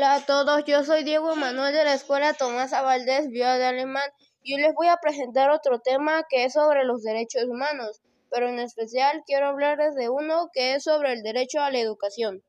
a todos, yo soy Diego Manuel de la Escuela Tomás Valdés Vía de Alemán y hoy les voy a presentar otro tema que es sobre los derechos humanos, pero en especial quiero hablarles de uno que es sobre el derecho a la educación.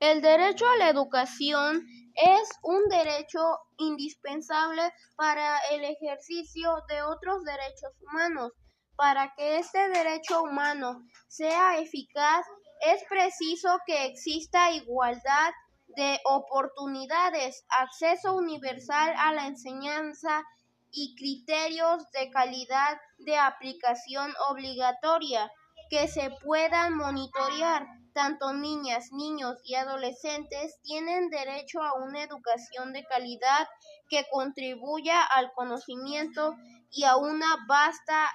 El derecho a la educación es un derecho indispensable para el ejercicio de otros derechos humanos. Para que este derecho humano sea eficaz, es preciso que exista igualdad de oportunidades, acceso universal a la enseñanza y criterios de calidad de aplicación obligatoria que se puedan monitorear. Tanto niñas, niños y adolescentes tienen derecho a una educación de calidad que contribuya al conocimiento y a una vasta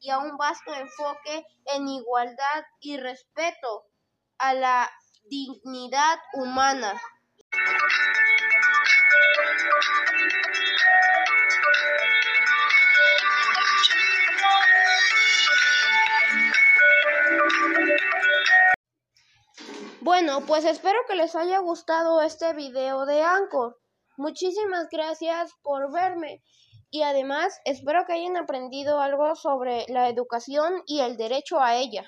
y un vasto enfoque en igualdad y respeto a la dignidad humana. Bueno, pues espero que les haya gustado este video de Anchor. Muchísimas gracias por verme y además espero que hayan aprendido algo sobre la educación y el derecho a ella.